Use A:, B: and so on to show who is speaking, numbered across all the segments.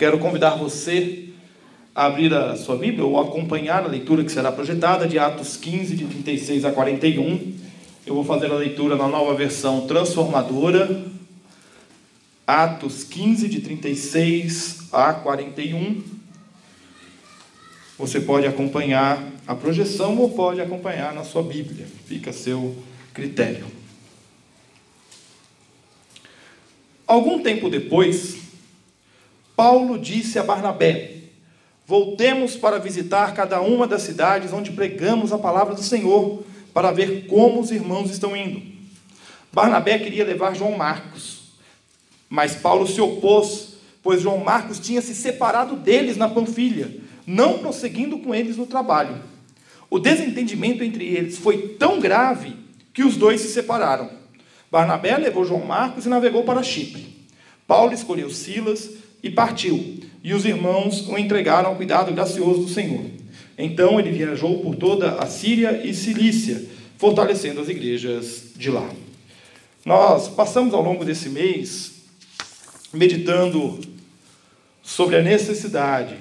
A: Quero convidar você a abrir a sua Bíblia ou acompanhar a leitura que será projetada de Atos 15, de 36 a 41. Eu vou fazer a leitura na nova versão transformadora. Atos 15, de 36 a 41. Você pode acompanhar a projeção ou pode acompanhar na sua Bíblia, fica a seu critério. Algum tempo depois, Paulo disse a Barnabé: Voltemos para visitar cada uma das cidades onde pregamos a palavra do Senhor, para ver como os irmãos estão indo. Barnabé queria levar João Marcos, mas Paulo se opôs, pois João Marcos tinha se separado deles na Panfilha, não prosseguindo com eles no trabalho. O desentendimento entre eles foi tão grave que os dois se separaram. Barnabé levou João Marcos e navegou para Chipre. Paulo escolheu Silas e partiu. E os irmãos o entregaram ao cuidado gracioso do Senhor. Então ele viajou por toda a Síria e Cilícia, fortalecendo as igrejas de lá. Nós passamos ao longo desse mês meditando sobre a necessidade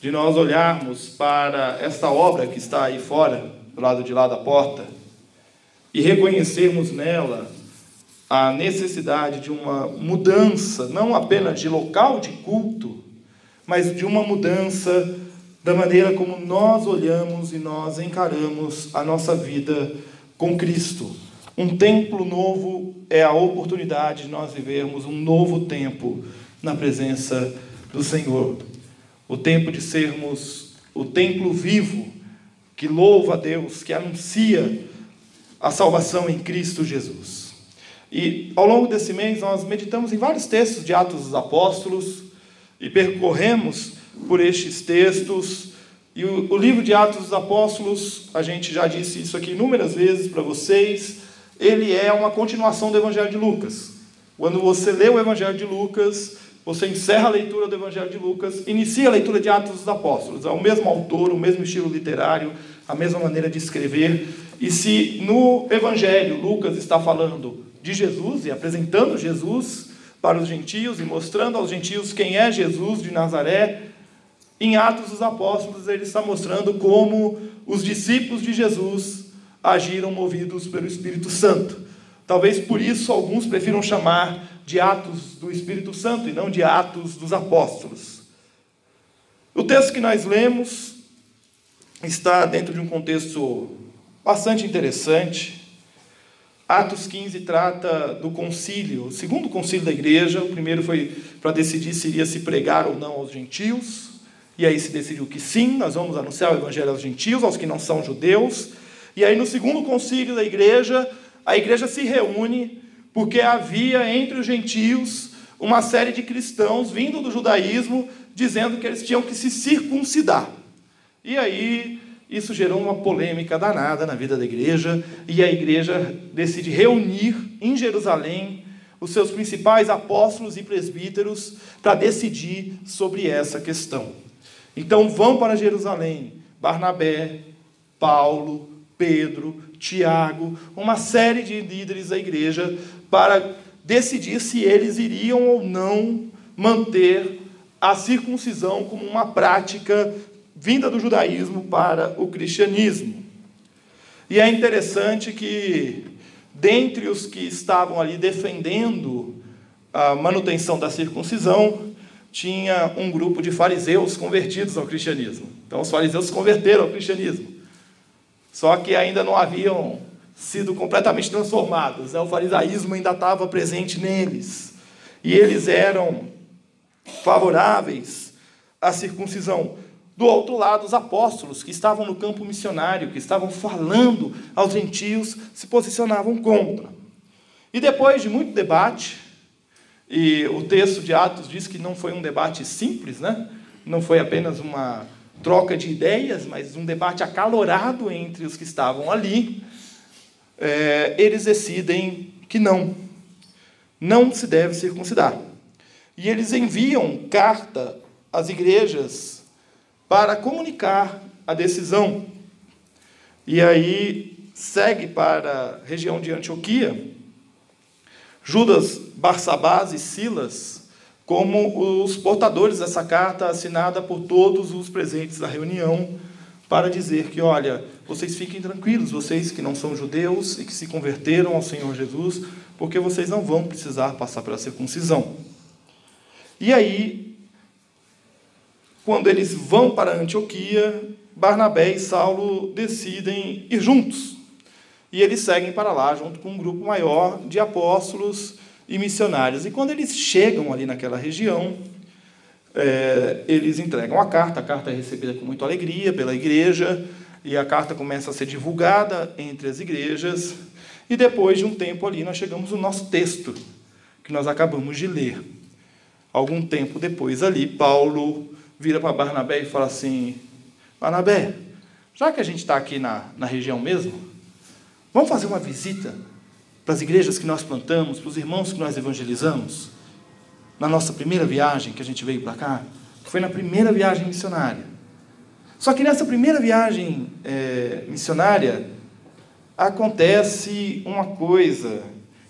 A: de nós olharmos para esta obra que está aí fora, do lado de lá da porta, e reconhecermos nela a necessidade de uma mudança, não apenas de local de culto, mas de uma mudança da maneira como nós olhamos e nós encaramos a nossa vida com Cristo. Um templo novo é a oportunidade de nós vivermos um novo tempo na presença do Senhor. O tempo de sermos o templo vivo que louva a Deus, que anuncia a salvação em Cristo Jesus. E ao longo desse mês nós meditamos em vários textos de Atos dos Apóstolos e percorremos por estes textos. E o, o livro de Atos dos Apóstolos, a gente já disse isso aqui inúmeras vezes para vocês, ele é uma continuação do Evangelho de Lucas. Quando você lê o Evangelho de Lucas, você encerra a leitura do Evangelho de Lucas, inicia a leitura de Atos dos Apóstolos. É o mesmo autor, o mesmo estilo literário, a mesma maneira de escrever. E se no Evangelho Lucas está falando de Jesus e apresentando Jesus para os gentios e mostrando aos gentios quem é Jesus de Nazaré. Em Atos dos Apóstolos, ele está mostrando como os discípulos de Jesus agiram movidos pelo Espírito Santo. Talvez por isso alguns prefiram chamar de Atos do Espírito Santo e não de Atos dos Apóstolos. O texto que nós lemos está dentro de um contexto bastante interessante. Atos 15 trata do concílio, o segundo concílio da igreja. O primeiro foi para decidir se iria se pregar ou não aos gentios. E aí se decidiu que sim, nós vamos anunciar o evangelho aos gentios, aos que não são judeus. E aí no segundo concílio da igreja, a igreja se reúne porque havia entre os gentios uma série de cristãos vindo do judaísmo dizendo que eles tinham que se circuncidar. E aí isso gerou uma polêmica danada na vida da igreja, e a igreja decide reunir em Jerusalém os seus principais apóstolos e presbíteros para decidir sobre essa questão. Então vão para Jerusalém Barnabé, Paulo, Pedro, Tiago, uma série de líderes da igreja para decidir se eles iriam ou não manter a circuncisão como uma prática vinda do judaísmo para o cristianismo. E é interessante que, dentre os que estavam ali defendendo a manutenção da circuncisão, tinha um grupo de fariseus convertidos ao cristianismo. Então, os fariseus se converteram ao cristianismo. Só que ainda não haviam sido completamente transformados. Né? O farisaísmo ainda estava presente neles. E eles eram favoráveis à circuncisão. Do outro lado, os apóstolos, que estavam no campo missionário, que estavam falando aos gentios, se posicionavam contra. E depois de muito debate, e o texto de Atos diz que não foi um debate simples, né? não foi apenas uma troca de ideias, mas um debate acalorado entre os que estavam ali, é, eles decidem que não, não se deve circuncidar. E eles enviam carta às igrejas para comunicar a decisão. E aí segue para a região de Antioquia, Judas, Barsabás e Silas como os portadores dessa carta assinada por todos os presentes da reunião para dizer que, olha, vocês fiquem tranquilos, vocês que não são judeus e que se converteram ao Senhor Jesus, porque vocês não vão precisar passar pela circuncisão. E aí, quando eles vão para Antioquia, Barnabé e Saulo decidem ir juntos. E eles seguem para lá, junto com um grupo maior de apóstolos e missionários. E quando eles chegam ali naquela região, é, eles entregam a carta, a carta é recebida com muita alegria pela igreja, e a carta começa a ser divulgada entre as igrejas, e depois de um tempo ali nós chegamos no nosso texto, que nós acabamos de ler. Algum tempo depois ali, Paulo vira para Barnabé e fala assim: Barnabé, já que a gente está aqui na, na região mesmo, vamos fazer uma visita para as igrejas que nós plantamos, para os irmãos que nós evangelizamos, na nossa primeira viagem que a gente veio para cá, foi na primeira viagem missionária. Só que nessa primeira viagem é, missionária, acontece uma coisa,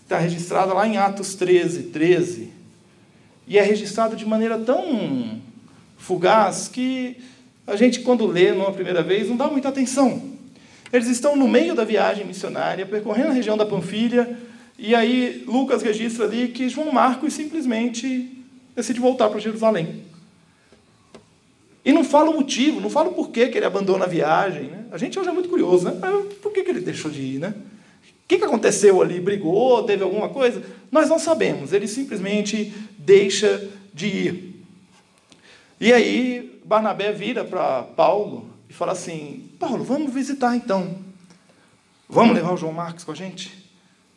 A: está registrada lá em Atos 13, 13, e é registrado de maneira tão fugaz que a gente, quando lê numa primeira vez, não dá muita atenção. Eles estão no meio da viagem missionária, percorrendo a região da Panfilha, e aí Lucas registra ali que João Marcos simplesmente decide voltar para Jerusalém. E não fala o motivo, não fala o porquê que ele abandona a viagem. Né? A gente hoje é muito curioso, né? Por que, que ele deixou de ir, né? O que, que aconteceu ali? Brigou? Teve alguma coisa? Nós não sabemos. Ele simplesmente deixa de ir. E aí Barnabé vira para Paulo e fala assim: Paulo, vamos visitar então. Vamos levar o João Marcos com a gente?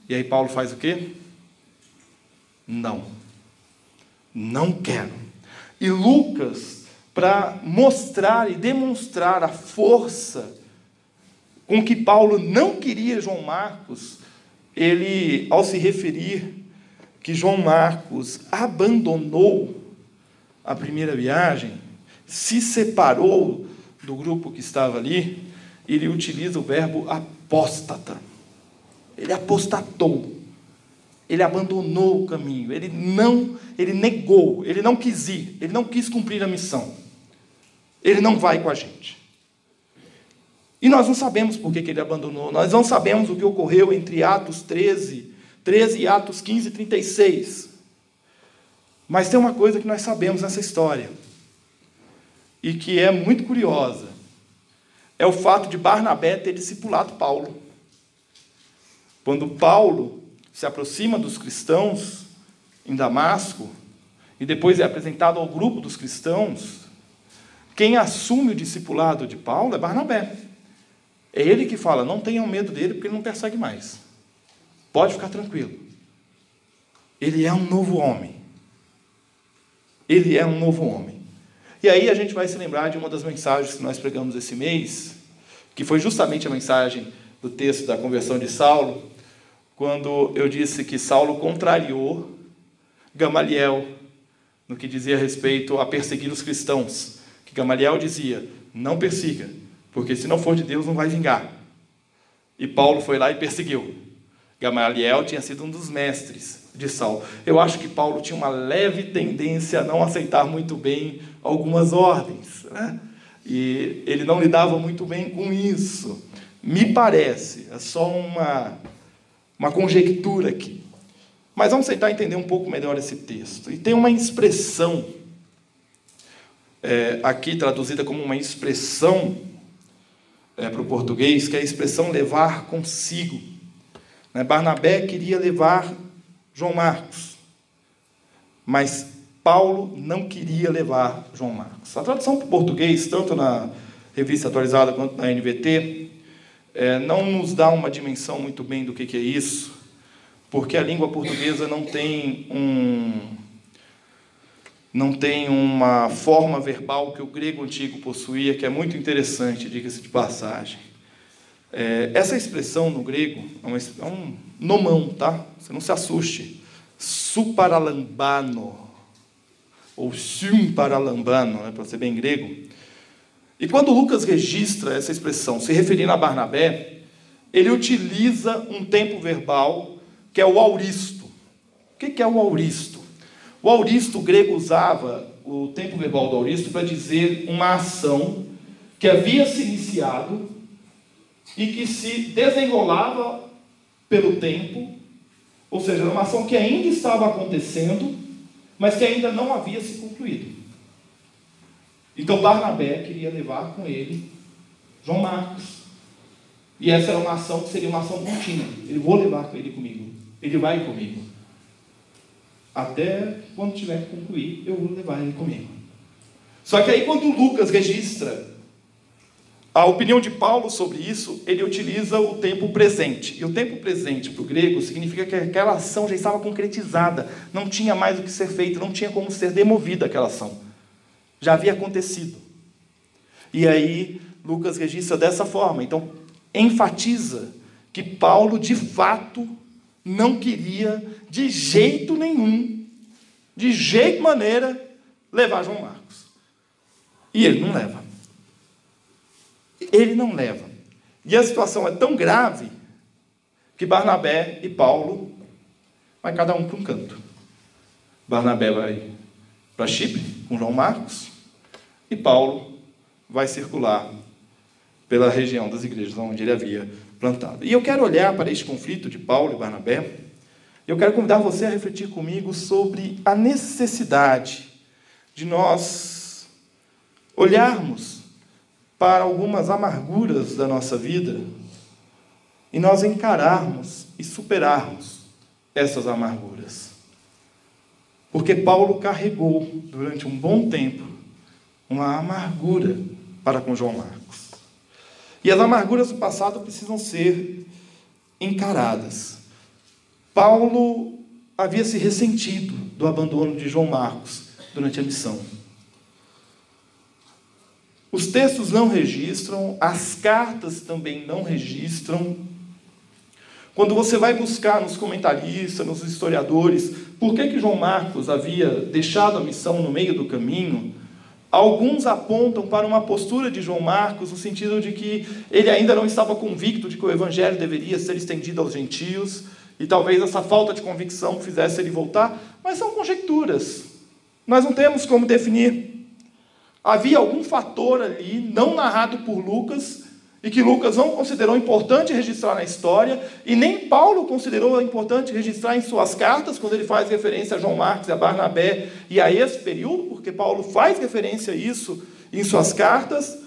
A: E aí Paulo faz o quê? Não. Não quero. E Lucas, para mostrar e demonstrar a força com que Paulo não queria João Marcos, ele, ao se referir que João Marcos abandonou a primeira viagem, se separou do grupo que estava ali, ele utiliza o verbo apóstata. Ele apostatou. Ele abandonou o caminho, ele não, ele negou, ele não quis ir, ele não quis cumprir a missão. Ele não vai com a gente. E nós não sabemos por que, que ele abandonou, nós não sabemos o que ocorreu entre Atos 13, 13 e Atos 15, 36. Mas tem uma coisa que nós sabemos nessa história, e que é muito curiosa: é o fato de Barnabé ter discipulado Paulo. Quando Paulo se aproxima dos cristãos em Damasco, e depois é apresentado ao grupo dos cristãos, quem assume o discipulado de Paulo é Barnabé. É ele que fala: não tenham medo dele, porque ele não persegue mais. Pode ficar tranquilo. Ele é um novo homem. Ele é um novo homem. E aí a gente vai se lembrar de uma das mensagens que nós pregamos esse mês, que foi justamente a mensagem do texto da conversão de Saulo, quando eu disse que Saulo contrariou Gamaliel no que dizia respeito a perseguir os cristãos. Que Gamaliel dizia: não persiga, porque se não for de Deus não vai vingar. E Paulo foi lá e perseguiu. Gamaliel tinha sido um dos mestres de Saulo. Eu acho que Paulo tinha uma leve tendência a não aceitar muito bem algumas ordens. Né? E ele não lidava muito bem com isso. Me parece, é só uma, uma conjectura aqui. Mas vamos tentar entender um pouco melhor esse texto. E tem uma expressão, é, aqui traduzida como uma expressão é, para o português, que é a expressão levar consigo. Né? Barnabé queria levar João Marcos, mas Paulo não queria levar João Marcos. A tradução para o português, tanto na revista atualizada quanto na NVT, é, não nos dá uma dimensão muito bem do que, é isso, porque a língua portuguesa não tem um não tem uma forma verbal que o grego antigo possuía, que é muito interessante, diga-se de passagem. É, essa expressão no grego é, é, um nomão, tá? Você não se assuste. Suparalambano, ou sumparalambano, né, para ser bem grego. E quando Lucas registra essa expressão, se referindo a Barnabé, ele utiliza um tempo verbal que é o auristo. O que é o auristo? O auristo grego usava o tempo verbal do auristo para dizer uma ação que havia se iniciado e que se desenrolava pelo tempo, ou seja, era uma ação que ainda estava acontecendo, mas que ainda não havia se concluído. Então Barnabé queria levar com ele João Marcos. E essa era uma ação que seria uma ação contínua. Ele vou levar com ele comigo. Ele vai comigo. Até quando tiver que concluir, eu vou levar ele comigo. Só que aí quando Lucas registra a opinião de Paulo sobre isso, ele utiliza o tempo presente. E o tempo presente para o grego significa que aquela ação já estava concretizada, não tinha mais o que ser feito, não tinha como ser demovida aquela ação. Já havia acontecido. E aí Lucas registra dessa forma. Então, enfatiza que Paulo, de fato, não queria, de jeito nenhum, de jeito maneira, levar João Marcos. E ele não leva ele não leva. E a situação é tão grave que Barnabé e Paulo vai cada um para um canto. Barnabé vai para Chipre com João Marcos e Paulo vai circular pela região das igrejas onde ele havia plantado. E eu quero olhar para este conflito de Paulo e Barnabé. Eu quero convidar você a refletir comigo sobre a necessidade de nós olharmos para algumas amarguras da nossa vida e nós encararmos e superarmos essas amarguras. Porque Paulo carregou durante um bom tempo uma amargura para com João Marcos. E as amarguras do passado precisam ser encaradas. Paulo havia se ressentido do abandono de João Marcos durante a missão. Os textos não registram, as cartas também não registram. Quando você vai buscar nos comentaristas, nos historiadores, por que, que João Marcos havia deixado a missão no meio do caminho, alguns apontam para uma postura de João Marcos no sentido de que ele ainda não estava convicto de que o evangelho deveria ser estendido aos gentios, e talvez essa falta de convicção fizesse ele voltar, mas são conjecturas. Nós não temos como definir havia algum fator ali, não narrado por Lucas, e que Lucas não considerou importante registrar na história, e nem Paulo considerou importante registrar em suas cartas, quando ele faz referência a João Marcos a Barnabé e a esse período, porque Paulo faz referência a isso em suas cartas.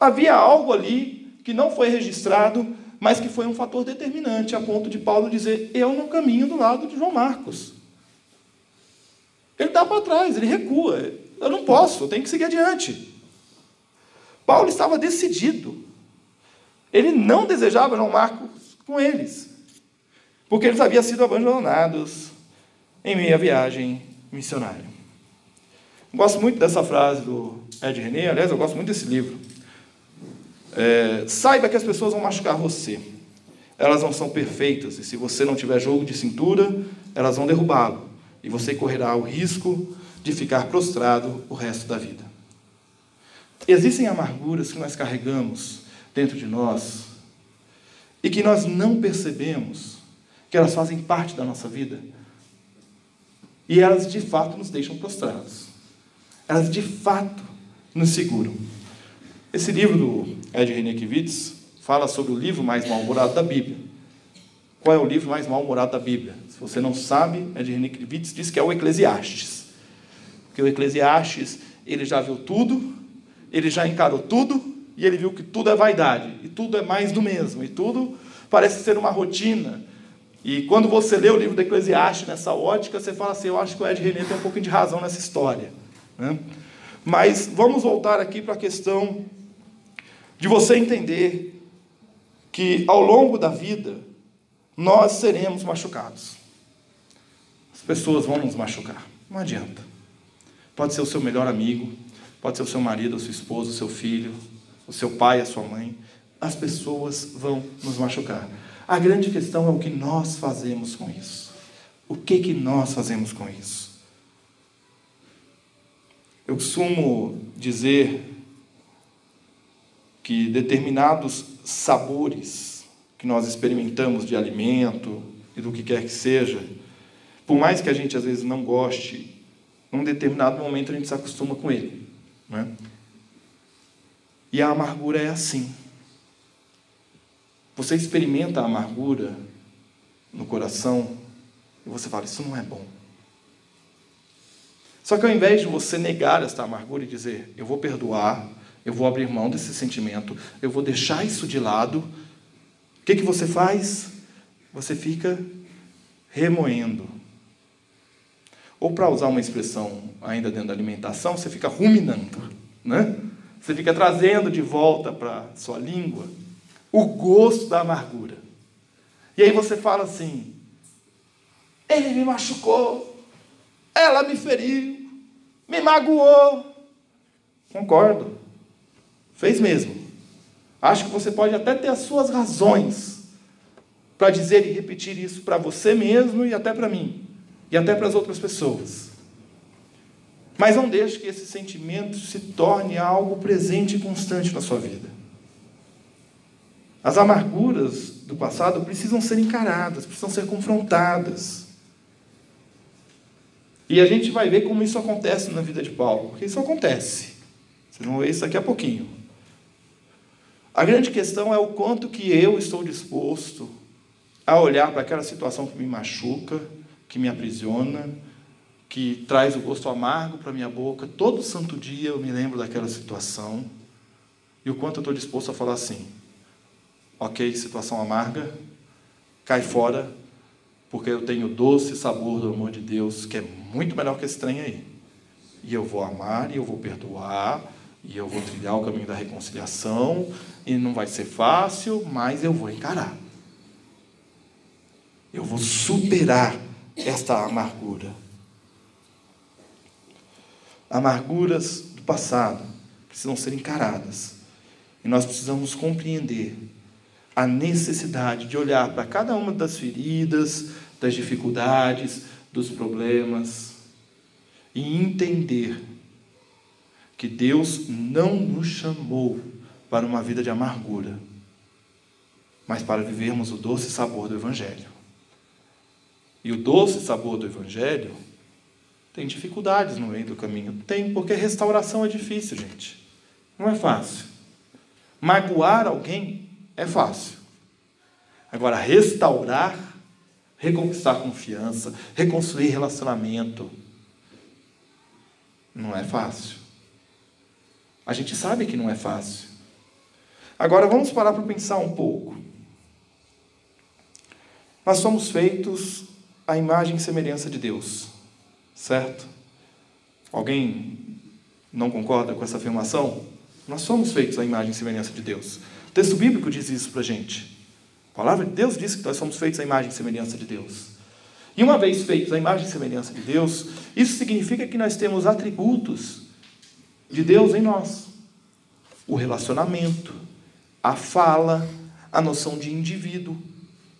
A: Havia algo ali que não foi registrado, mas que foi um fator determinante, a ponto de Paulo dizer: Eu não caminho do lado de João Marcos. Ele dá para trás, ele recua. Eu não posso, eu tenho que seguir adiante. Paulo estava decidido. Ele não desejava João Marcos com eles, porque eles haviam sido abandonados em meia viagem missionária. Gosto muito dessa frase do Ed René, aliás, eu gosto muito desse livro. É, saiba que as pessoas vão machucar você. Elas não são perfeitas, e se você não tiver jogo de cintura, elas vão derrubá-lo. E você correrá o risco de ficar prostrado o resto da vida. Existem amarguras que nós carregamos dentro de nós e que nós não percebemos que elas fazem parte da nossa vida. E elas de fato nos deixam prostrados. Elas de fato nos seguram. Esse livro do Ed Renekiewicz fala sobre o livro mais mal-humorado da Bíblia. Qual é o livro mais mal-humorado da Bíblia? Se você não sabe, Ed Renekiewicz diz que é o Eclesiastes. Porque o Eclesiastes, ele já viu tudo, ele já encarou tudo, e ele viu que tudo é vaidade, e tudo é mais do mesmo, e tudo parece ser uma rotina. E quando você lê o livro do Eclesiastes nessa ótica, você fala assim: eu acho que o Ed René tem um pouquinho de razão nessa história. Né? Mas vamos voltar aqui para a questão de você entender que ao longo da vida nós seremos machucados. As pessoas vão nos machucar, não adianta. Pode ser o seu melhor amigo, pode ser o seu marido, a sua esposa, o seu filho, o seu pai, a sua mãe. As pessoas vão nos machucar. A grande questão é o que nós fazemos com isso. O que que nós fazemos com isso? Eu costumo dizer que determinados sabores que nós experimentamos de alimento e do que quer que seja, por mais que a gente às vezes não goste, num determinado momento a gente se acostuma com ele. Né? E a amargura é assim. Você experimenta a amargura no coração e você fala: Isso não é bom. Só que ao invés de você negar esta amargura e dizer: Eu vou perdoar, eu vou abrir mão desse sentimento, eu vou deixar isso de lado, o que, que você faz? Você fica remoendo. Ou para usar uma expressão ainda dentro da alimentação, você fica ruminando, né? Você fica trazendo de volta para sua língua o gosto da amargura. E aí você fala assim: ele me machucou, ela me feriu, me magoou. Concordo. Fez mesmo. Acho que você pode até ter as suas razões para dizer e repetir isso para você mesmo e até para mim, e até para as outras pessoas. Mas não deixe que esse sentimento se torne algo presente e constante na sua vida. As amarguras do passado precisam ser encaradas, precisam ser confrontadas. E a gente vai ver como isso acontece na vida de Paulo, porque isso acontece. Vocês vão ver isso daqui a pouquinho. A grande questão é o quanto que eu estou disposto a olhar para aquela situação que me machuca, que me aprisiona, que traz o gosto amargo para minha boca. Todo santo dia eu me lembro daquela situação. E o quanto eu estou disposto a falar assim: ok, situação amarga, cai fora, porque eu tenho o doce sabor do amor de Deus, que é muito melhor que esse trem aí. E eu vou amar, e eu vou perdoar, e eu vou trilhar o caminho da reconciliação, e não vai ser fácil, mas eu vou encarar. Eu vou superar esta amargura amarguras do passado precisam ser encaradas. E nós precisamos compreender a necessidade de olhar para cada uma das feridas, das dificuldades, dos problemas e entender que Deus não nos chamou para uma vida de amargura, mas para vivermos o doce sabor do Evangelho. E o doce sabor do Evangelho tem dificuldades no meio do caminho. Tem, porque restauração é difícil, gente. Não é fácil. Magoar alguém é fácil. Agora, restaurar, reconquistar confiança, reconstruir relacionamento, não é fácil. A gente sabe que não é fácil. Agora vamos parar para pensar um pouco. Nós somos feitos à imagem e semelhança de Deus. Certo? Alguém não concorda com essa afirmação? Nós somos feitos à imagem e semelhança de Deus. O texto bíblico diz isso para a gente. A palavra de Deus diz que nós somos feitos à imagem e semelhança de Deus. E uma vez feitos à imagem e semelhança de Deus, isso significa que nós temos atributos de Deus em nós: o relacionamento, a fala, a noção de indivíduo.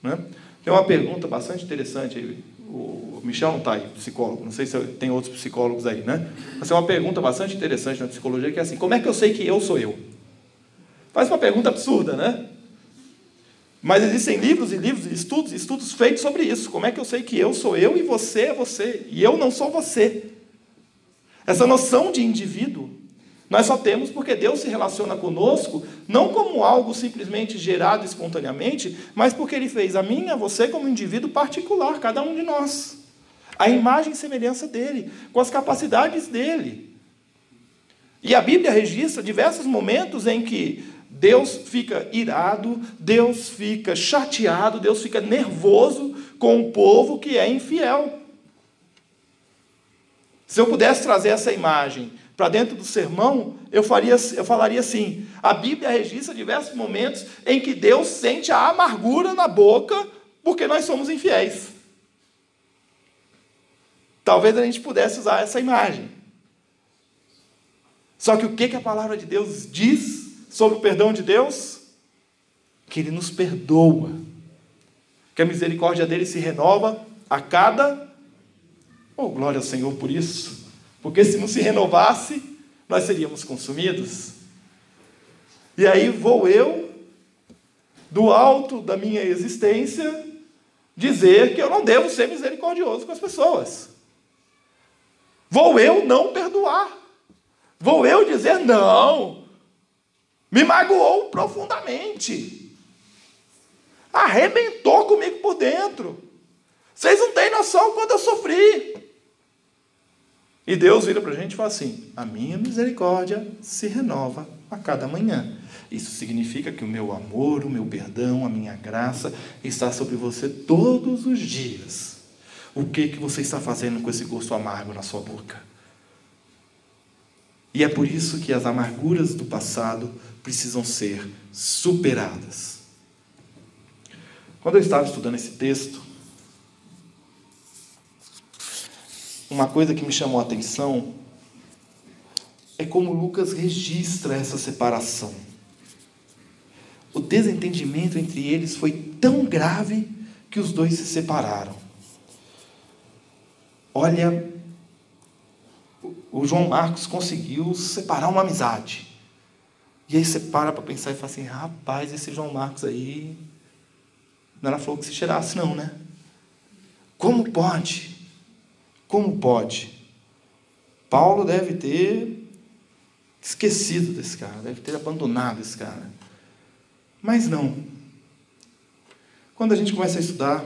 A: Né? Tem uma pergunta bastante interessante aí o Michel não está aí, psicólogo, não sei se tem outros psicólogos aí, né? Mas é uma pergunta bastante interessante na psicologia, que é assim, como é que eu sei que eu sou eu? Faz uma pergunta absurda, né? Mas existem livros e livros, estudos, estudos feitos sobre isso. Como é que eu sei que eu sou eu e você é você? E eu não sou você. Essa noção de indivíduo nós só temos porque Deus se relaciona conosco não como algo simplesmente gerado espontaneamente, mas porque Ele fez a mim a você como indivíduo particular, cada um de nós. A imagem e semelhança dele, com as capacidades dele. E a Bíblia registra diversos momentos em que Deus fica irado, Deus fica chateado, Deus fica nervoso com o povo que é infiel. Se eu pudesse trazer essa imagem para dentro do sermão, eu, faria, eu falaria assim: a Bíblia registra diversos momentos em que Deus sente a amargura na boca porque nós somos infiéis. Talvez a gente pudesse usar essa imagem. Só que o que, que a palavra de Deus diz sobre o perdão de Deus? Que Ele nos perdoa, que a misericórdia dele se renova a cada. Oh, glória ao Senhor por isso, porque se não se renovasse, nós seríamos consumidos. E aí vou eu, do alto da minha existência, dizer que eu não devo ser misericordioso com as pessoas. Vou eu não perdoar. Vou eu dizer não. Me magoou profundamente. Arrebentou comigo por dentro. Vocês não têm noção quando eu sofri. E Deus vira para a gente e fala assim: a minha misericórdia se renova a cada manhã. Isso significa que o meu amor, o meu perdão, a minha graça está sobre você todos os dias. O que que você está fazendo com esse gosto amargo na sua boca? E é por isso que as amarguras do passado precisam ser superadas. Quando eu estava estudando esse texto, uma coisa que me chamou a atenção é como Lucas registra essa separação. O desentendimento entre eles foi tão grave que os dois se separaram. Olha, o João Marcos conseguiu separar uma amizade. E aí você para para pensar e fala assim: rapaz, esse João Marcos aí. Não era flor que se cheirasse, não, né? Como pode? Como pode? Paulo deve ter esquecido desse cara, deve ter abandonado esse cara. Mas não. Quando a gente começa a estudar,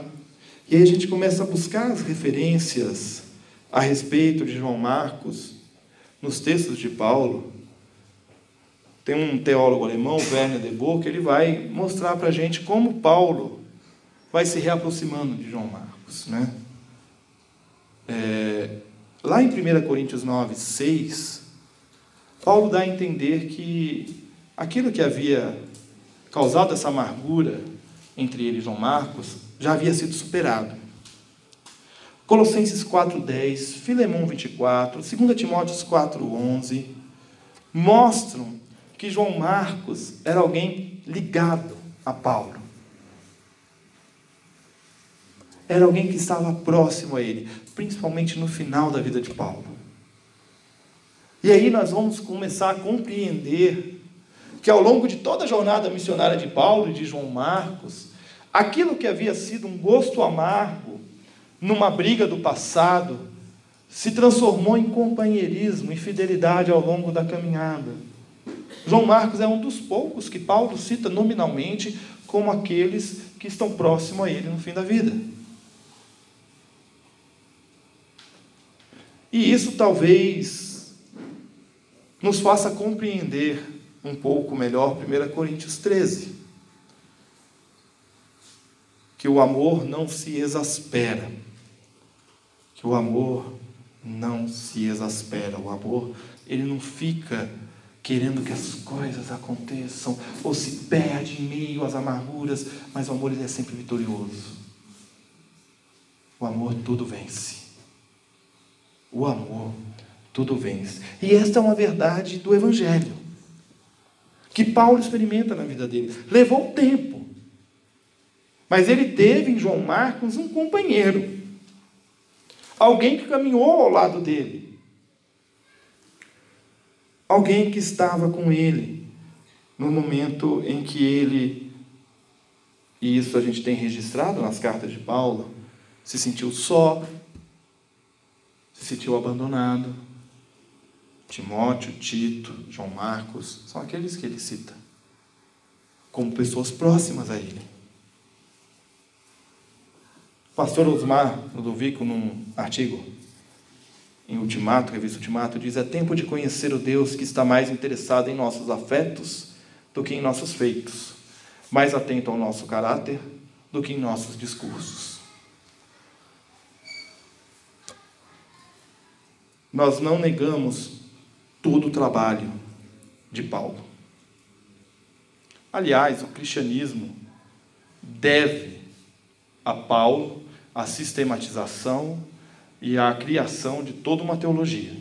A: e aí a gente começa a buscar as referências a respeito de João Marcos nos textos de Paulo, tem um teólogo alemão, Werner de Boer, que ele vai mostrar para a gente como Paulo vai se reaproximando de João Marcos. Né? É, lá em 1 Coríntios 9, 6, Paulo dá a entender que aquilo que havia causado essa amargura entre ele e João Marcos já havia sido superado. Colossenses 4:10, Filemão 24, 2 Timóteos 4:11 mostram que João Marcos era alguém ligado a Paulo. Era alguém que estava próximo a ele, principalmente no final da vida de Paulo. E aí nós vamos começar a compreender que ao longo de toda a jornada missionária de Paulo e de João Marcos, aquilo que havia sido um gosto amargo numa briga do passado se transformou em companheirismo e fidelidade ao longo da caminhada. João Marcos é um dos poucos que Paulo cita nominalmente como aqueles que estão próximos a ele no fim da vida. E isso talvez nos faça compreender um pouco melhor 1 Coríntios 13. Que o amor não se exaspera. Que o amor não se exaspera. O amor, ele não fica querendo que as coisas aconteçam ou se perde em meio às amarguras, mas o amor ele é sempre vitorioso. O amor tudo vence. O amor tudo vence. E esta é uma verdade do evangelho que Paulo experimenta na vida dele. Levou tempo. Mas ele teve em João Marcos um companheiro. Alguém que caminhou ao lado dele. Alguém que estava com ele no momento em que ele, e isso a gente tem registrado nas cartas de Paulo, se sentiu só, se sentiu abandonado, Timóteo, Tito, João Marcos, são aqueles que ele cita como pessoas próximas a ele. O pastor Osmar Ludovico, num artigo em Ultimato, revista Ultimato, diz: É tempo de conhecer o Deus que está mais interessado em nossos afetos do que em nossos feitos, mais atento ao nosso caráter do que em nossos discursos. Nós não negamos todo o trabalho de Paulo. Aliás, o cristianismo deve a Paulo a sistematização e a criação de toda uma teologia.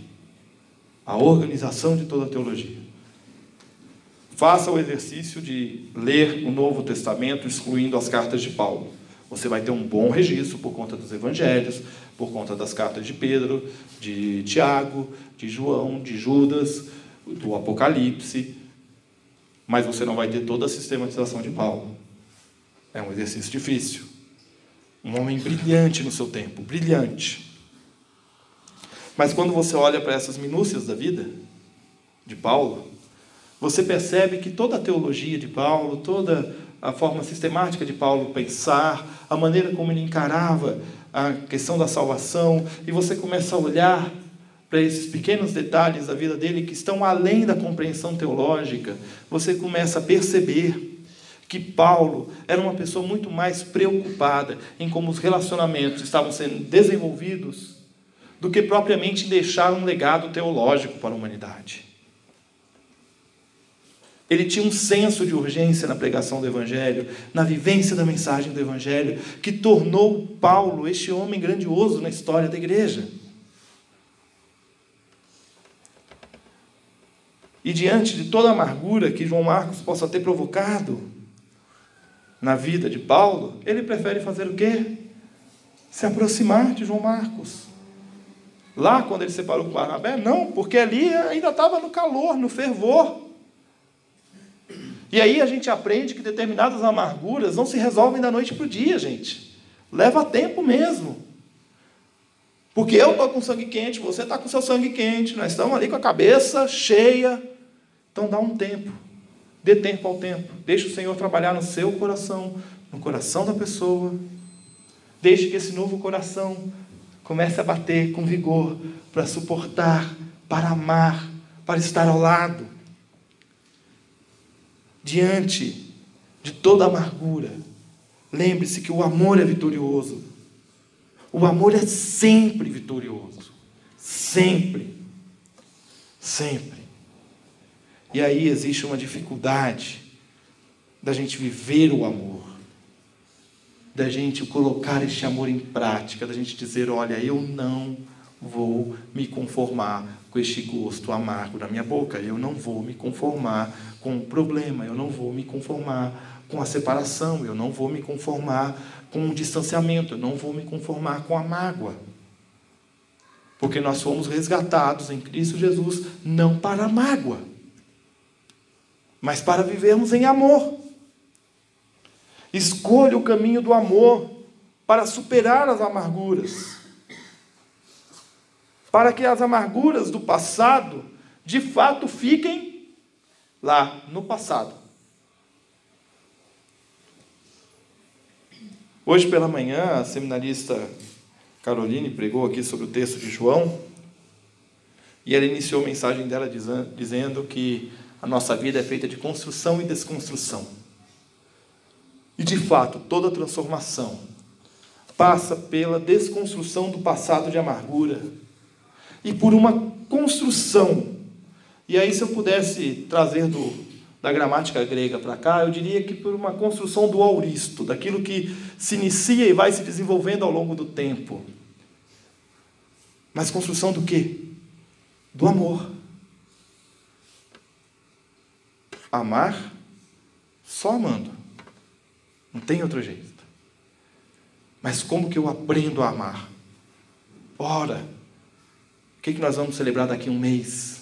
A: a organização de toda a teologia. Faça o exercício de ler o Novo Testamento, excluindo as cartas de Paulo. Você vai ter um bom registro por conta dos evangelhos, por conta das cartas de Pedro, de Tiago, de João, de Judas, do Apocalipse, mas você não vai ter toda a sistematização de Paulo. É um exercício difícil. Um homem brilhante no seu tempo, brilhante. Mas quando você olha para essas minúcias da vida de Paulo, você percebe que toda a teologia de Paulo, toda a forma sistemática de Paulo pensar, a maneira como ele encarava a questão da salvação, e você começa a olhar para esses pequenos detalhes da vida dele que estão além da compreensão teológica, você começa a perceber que Paulo era uma pessoa muito mais preocupada em como os relacionamentos estavam sendo desenvolvidos do que propriamente deixar um legado teológico para a humanidade. Ele tinha um senso de urgência na pregação do Evangelho, na vivência da mensagem do Evangelho, que tornou Paulo este homem grandioso na história da igreja. E diante de toda a amargura que João Marcos possa ter provocado na vida de Paulo, ele prefere fazer o quê? Se aproximar de João Marcos. Lá, quando ele separou com Barnabé, não, porque ali ainda estava no calor, no fervor. E aí a gente aprende que determinadas amarguras não se resolvem da noite para o dia, gente. Leva tempo mesmo. Porque eu estou com sangue quente, você está com seu sangue quente, nós estamos ali com a cabeça cheia, então dá um tempo. Dê tempo ao tempo. Deixe o Senhor trabalhar no seu coração, no coração da pessoa. Deixe que esse novo coração comece a bater com vigor para suportar, para amar, para estar ao lado. Diante de toda amargura, lembre-se que o amor é vitorioso. O amor é sempre vitorioso. Sempre. Sempre. E aí existe uma dificuldade da gente viver o amor, da gente colocar este amor em prática, da gente dizer: olha, eu não vou me conformar com este gosto amargo na minha boca, eu não vou me conformar com o problema, eu não vou me conformar com a separação, eu não vou me conformar com o distanciamento, eu não vou me conformar com a mágoa. Porque nós fomos resgatados em Cristo Jesus não para a mágoa mas para vivermos em amor. Escolha o caminho do amor para superar as amarguras. Para que as amarguras do passado, de fato, fiquem lá no passado. Hoje pela manhã, a seminarista Caroline pregou aqui sobre o texto de João, e ela iniciou a mensagem dela dizendo que a nossa vida é feita de construção e desconstrução. E de fato, toda transformação passa pela desconstrução do passado de amargura e por uma construção. E aí, se eu pudesse trazer do, da gramática grega para cá, eu diria que por uma construção do auristo, daquilo que se inicia e vai se desenvolvendo ao longo do tempo. Mas construção do quê? Do amor. amar só amando. Não tem outro jeito. Mas como que eu aprendo a amar? Ora, que, que nós vamos celebrar daqui a um mês?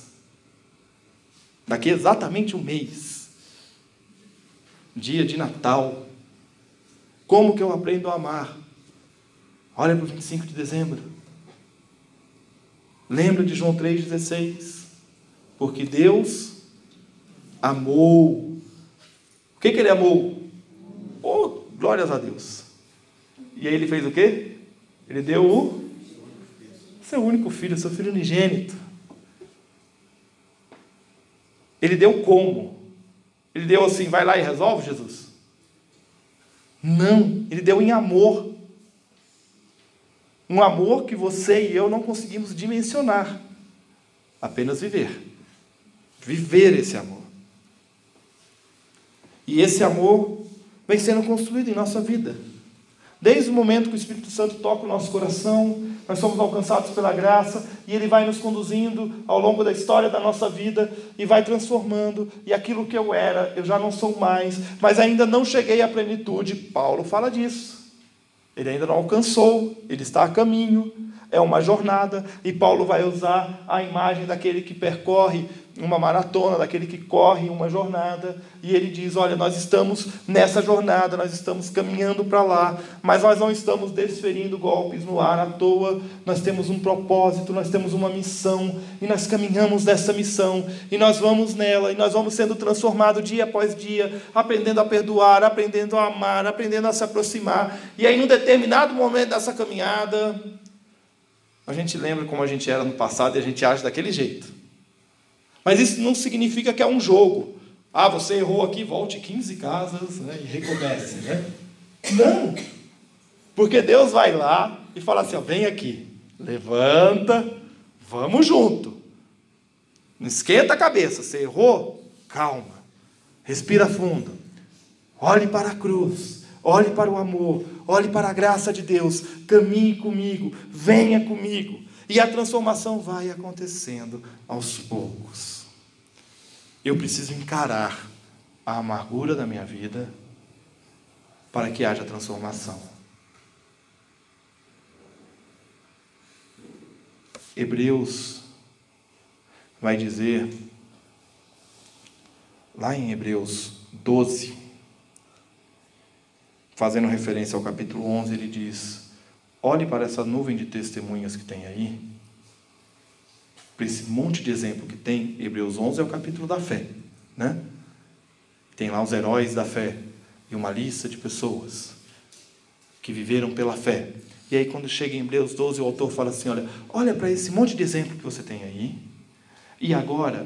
A: Daqui exatamente um mês. Dia de Natal. Como que eu aprendo a amar? Olha para o 25 de dezembro. Lembra de João 3,16? Porque Deus amou. O que, que ele amou? Oh, glórias a Deus. E aí ele fez o quê? Ele deu o seu único filho, seu filho unigênito. Ele deu como? Ele deu assim, vai lá e resolve, Jesus? Não, ele deu em amor. Um amor que você e eu não conseguimos dimensionar. Apenas viver. Viver esse amor. E esse amor vem sendo construído em nossa vida. Desde o momento que o Espírito Santo toca o nosso coração, nós somos alcançados pela graça e Ele vai nos conduzindo ao longo da história da nossa vida e vai transformando. E aquilo que eu era, eu já não sou mais, mas ainda não cheguei à plenitude. Paulo fala disso. Ele ainda não alcançou, ele está a caminho, é uma jornada, e Paulo vai usar a imagem daquele que percorre uma maratona, daquele que corre uma jornada, e ele diz: Olha, nós estamos nessa jornada, nós estamos caminhando para lá, mas nós não estamos desferindo golpes no ar à toa, nós temos um propósito, nós temos uma missão, e nós caminhamos dessa missão, e nós vamos nela, e nós vamos sendo transformados dia após dia, aprendendo a perdoar, aprendendo a amar, aprendendo a se aproximar, e aí, num determinado momento dessa caminhada, a gente lembra como a gente era no passado e a gente age daquele jeito. Mas isso não significa que é um jogo. Ah, você errou aqui, volte 15 casas né, e recomece. Né? Não! Porque Deus vai lá e fala assim: ó, vem aqui, levanta, vamos junto. Não esquenta a cabeça, você errou? Calma, respira fundo, olhe para a cruz, olhe para o amor, olhe para a graça de Deus, caminhe comigo, venha comigo. E a transformação vai acontecendo aos poucos. Eu preciso encarar a amargura da minha vida para que haja transformação. Hebreus vai dizer, lá em Hebreus 12, fazendo referência ao capítulo 11, ele diz: Olhe para essa nuvem de testemunhas que tem aí, para esse monte de exemplo que tem. Hebreus 11 é o capítulo da fé, né? Tem lá os heróis da fé e uma lista de pessoas que viveram pela fé. E aí, quando chega em Hebreus 12, o autor fala assim: Olha, olha para esse monte de exemplo que você tem aí, e agora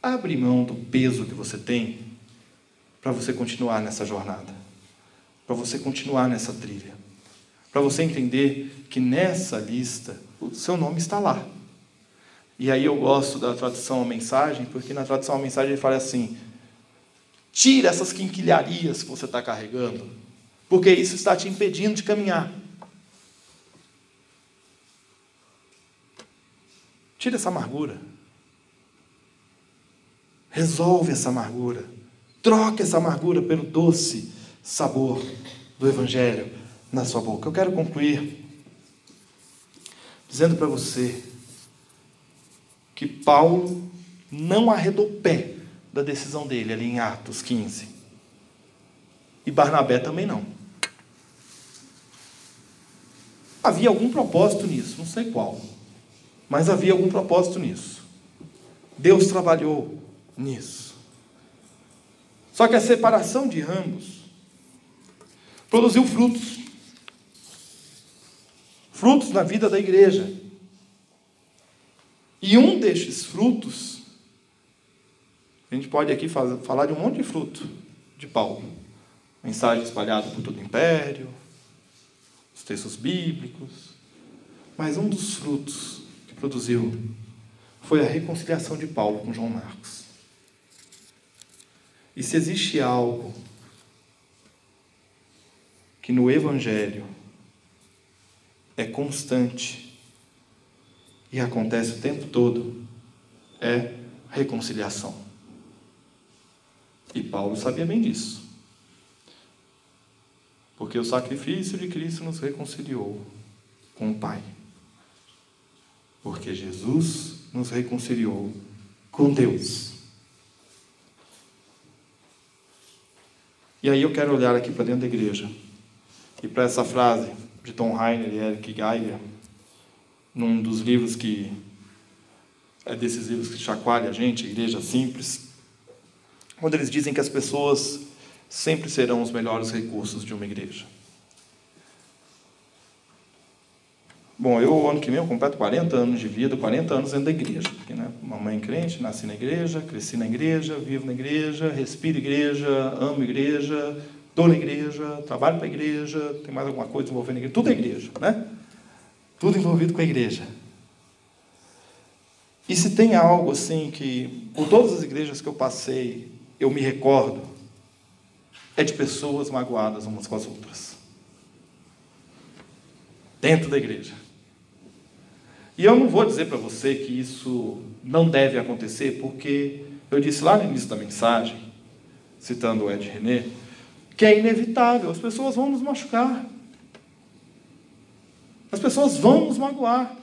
A: abre mão do peso que você tem para você continuar nessa jornada, para você continuar nessa trilha para você entender que nessa lista o seu nome está lá. E aí eu gosto da tradução à mensagem, porque na tradução à mensagem ele fala assim: tira essas quinquilharias que você está carregando, porque isso está te impedindo de caminhar. Tira essa amargura. Resolve essa amargura. Troque essa amargura pelo doce sabor do Evangelho na sua boca. Eu quero concluir dizendo para você que Paulo não arredou pé da decisão dele ali em Atos 15. E Barnabé também não. Havia algum propósito nisso, não sei qual, mas havia algum propósito nisso. Deus trabalhou nisso. Só que a separação de ambos produziu frutos frutos na vida da igreja. E um destes frutos, a gente pode aqui falar de um monte de fruto de Paulo. Mensagem espalhada por todo o império, os textos bíblicos. Mas um dos frutos que produziu foi a reconciliação de Paulo com João Marcos. E se existe algo que no Evangelho é constante e acontece o tempo todo é reconciliação. E Paulo sabia bem disso. Porque o sacrifício de Cristo nos reconciliou com o Pai. Porque Jesus nos reconciliou com Deus. E aí eu quero olhar aqui para dentro da igreja e para essa frase de Tom Heiner e Eric Geiger, num dos livros que é desses livros que chacoalha a gente, Igreja Simples, quando eles dizem que as pessoas sempre serão os melhores recursos de uma igreja. Bom, eu, ano que vem, eu completo 40 anos de vida, 40 anos dentro da igreja. Porque, né, mamãe crente, nasci na igreja, cresci na igreja, vivo na igreja, respiro igreja, amo igreja, Estou na igreja, trabalho para a igreja, tem mais alguma coisa envolvendo a igreja, tudo é igreja, né? Tudo envolvido com a igreja. E se tem algo assim que, por todas as igrejas que eu passei, eu me recordo, é de pessoas magoadas umas com as outras. Dentro da igreja. E eu não vou dizer para você que isso não deve acontecer, porque eu disse lá no início da mensagem, citando o Ed René, que é inevitável, as pessoas vão nos machucar. As pessoas vão nos magoar.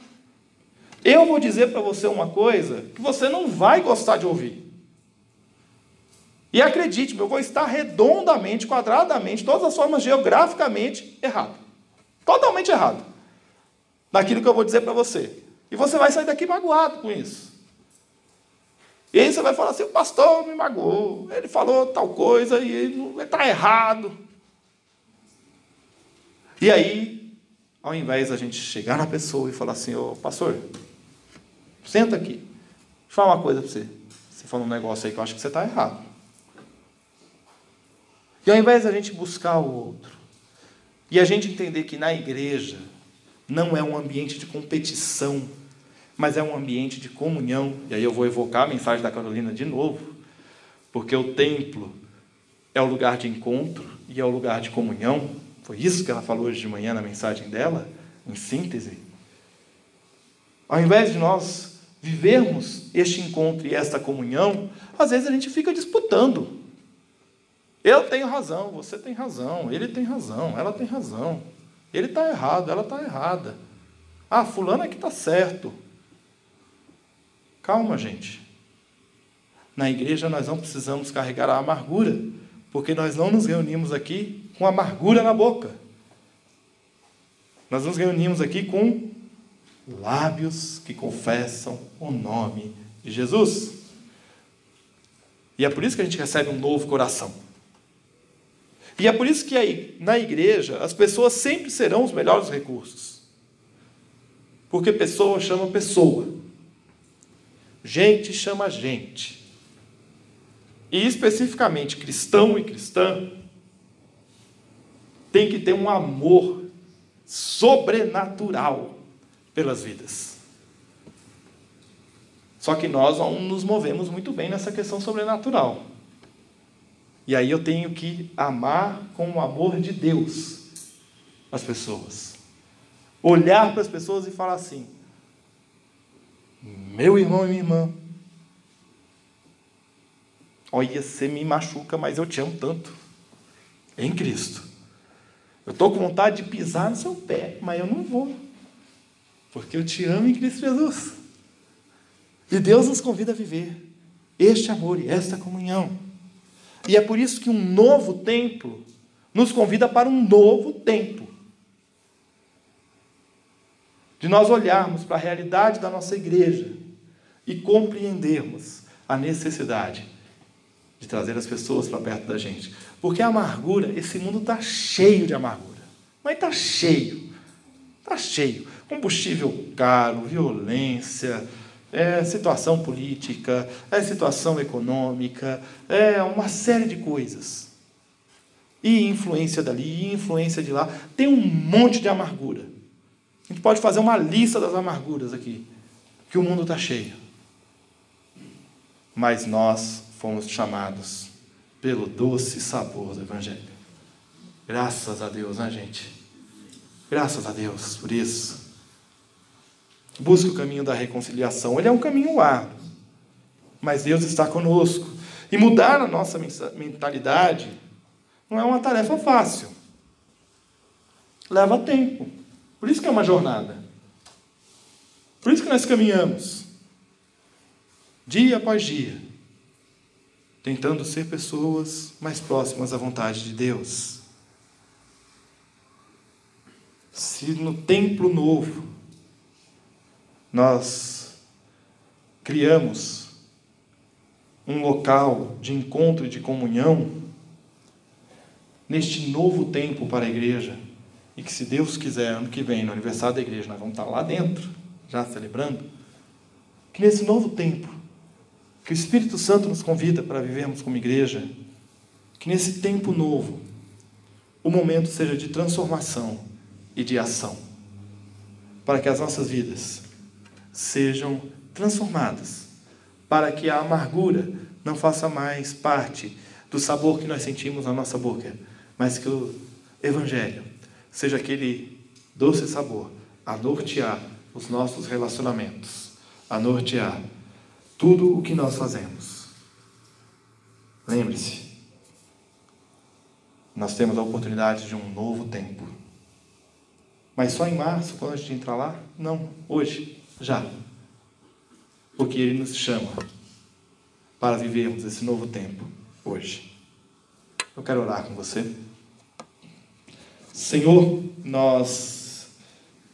A: Eu vou dizer para você uma coisa que você não vai gostar de ouvir. E acredite-me, eu vou estar redondamente, quadradamente, todas as formas geograficamente errado. Totalmente errado. Naquilo que eu vou dizer para você. E você vai sair daqui magoado com isso. E aí você vai falar assim: o pastor me magoou, ele falou tal coisa e ele está errado. E aí, ao invés da gente chegar na pessoa e falar assim: ô pastor, senta aqui, deixa eu falar uma coisa para você. Você falou um negócio aí que eu acho que você está errado. E ao invés da gente buscar o outro, e a gente entender que na igreja não é um ambiente de competição, mas é um ambiente de comunhão. E aí eu vou evocar a mensagem da Carolina de novo, porque o templo é o lugar de encontro e é o lugar de comunhão. Foi isso que ela falou hoje de manhã na mensagem dela, em síntese. Ao invés de nós vivermos este encontro e esta comunhão, às vezes a gente fica disputando. Eu tenho razão, você tem razão, ele tem razão, ela tem razão. Ele está errado, ela está errada. Ah, fulano é que está certo. Calma, gente. Na igreja nós não precisamos carregar a amargura, porque nós não nos reunimos aqui com amargura na boca. Nós nos reunimos aqui com lábios que confessam o nome de Jesus. E é por isso que a gente recebe um novo coração. E é por isso que aí, na igreja, as pessoas sempre serão os melhores recursos. Porque pessoa chama pessoa. Gente chama gente. E especificamente cristão e cristã tem que ter um amor sobrenatural pelas vidas. Só que nós não nos movemos muito bem nessa questão sobrenatural. E aí eu tenho que amar com o amor de Deus as pessoas. Olhar para as pessoas e falar assim: meu irmão e minha irmã, olha, você me machuca, mas eu te amo tanto. Em Cristo. Eu estou com vontade de pisar no seu pé, mas eu não vou. Porque eu te amo em Cristo Jesus. E Deus nos convida a viver este amor e esta comunhão. E é por isso que um novo templo nos convida para um novo tempo. De nós olharmos para a realidade da nossa igreja e compreendermos a necessidade de trazer as pessoas para perto da gente. Porque a amargura, esse mundo está cheio de amargura. Mas está cheio. Está cheio. Combustível caro, violência, é situação política, é situação econômica, é uma série de coisas. E influência dali, e influência de lá. Tem um monte de amargura. A gente pode fazer uma lista das amarguras aqui, que o mundo está cheio. Mas nós fomos chamados pelo doce sabor do Evangelho. Graças a Deus, né, gente? Graças a Deus por isso. Busque o caminho da reconciliação. Ele é um caminho árduo, mas Deus está conosco. E mudar a nossa mentalidade não é uma tarefa fácil. Leva tempo. Por isso que é uma jornada. Por isso que nós caminhamos, dia após dia, tentando ser pessoas mais próximas à vontade de Deus. Se no templo novo nós criamos um local de encontro e de comunhão neste novo tempo para a igreja. E que, se Deus quiser, ano que vem, no aniversário da igreja, nós vamos estar lá dentro, já celebrando. Que nesse novo tempo, que o Espírito Santo nos convida para vivermos como igreja, que nesse tempo novo, o momento seja de transformação e de ação, para que as nossas vidas sejam transformadas, para que a amargura não faça mais parte do sabor que nós sentimos na nossa boca, mas que o Evangelho seja aquele doce sabor a nortear os nossos relacionamentos, a nortear tudo o que nós fazemos. Lembre-se, nós temos a oportunidade de um novo tempo. Mas só em março, quando a gente entrar lá? Não, hoje, já. Porque Ele nos chama para vivermos esse novo tempo hoje. Eu quero orar com você. Senhor, nós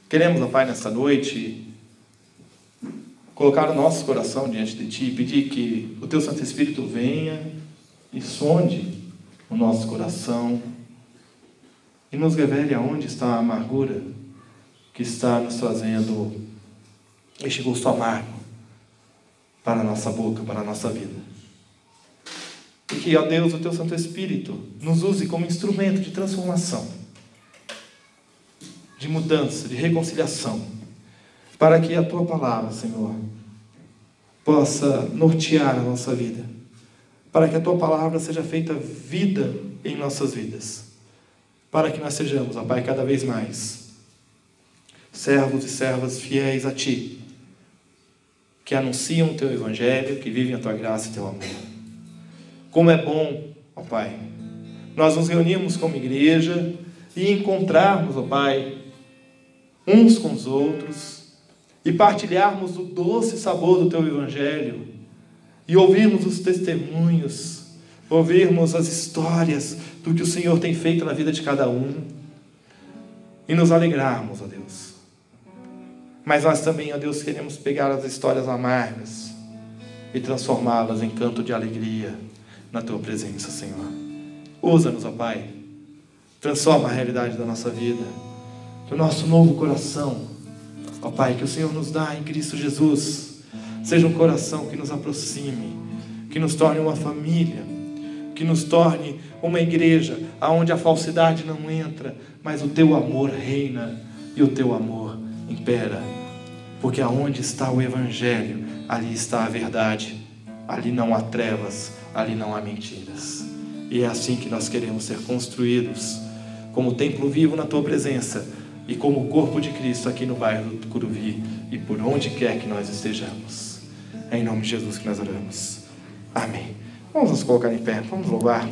A: queremos, ó Pai, nesta noite, colocar o nosso coração diante de Ti e pedir que o Teu Santo Espírito venha e sonde o nosso coração e nos revele aonde está a amargura que está nos trazendo este gosto amargo para a nossa boca, para a nossa vida. E que, ó Deus, o Teu Santo Espírito nos use como instrumento de transformação, de mudança, de reconciliação, para que a Tua palavra, Senhor, possa nortear a nossa vida, para que a Tua palavra seja feita vida em nossas vidas, para que nós sejamos, ó Pai, cada vez mais servos e servas fiéis a Ti, que anunciam o Teu Evangelho, que vivem a Tua graça e Teu amor. Como é bom, ó Pai, nós nos reunirmos como igreja e encontrarmos, ó Pai, uns com os outros e partilharmos o doce sabor do Teu Evangelho e ouvirmos os testemunhos, ouvirmos as histórias do que o Senhor tem feito na vida de cada um e nos alegrarmos, ó Deus. Mas nós também, ó Deus, queremos pegar as histórias amargas e transformá-las em canto de alegria na tua presença, Senhor. Usa-nos, ó Pai. Transforma a realidade da nossa vida, do nosso novo coração. Ó Pai, que o Senhor nos dá em Cristo Jesus. Seja um coração que nos aproxime, que nos torne uma família, que nos torne uma igreja aonde a falsidade não entra, mas o teu amor reina e o teu amor impera. Porque aonde está o evangelho, ali está a verdade. Ali não há trevas, ali não há mentiras. E é assim que nós queremos ser construídos, como templo vivo na tua presença e como corpo de Cristo aqui no bairro do Curuvi e por onde quer que nós estejamos. É em nome de Jesus que nós oramos. Amém. Vamos nos colocar em pé, vamos louvar.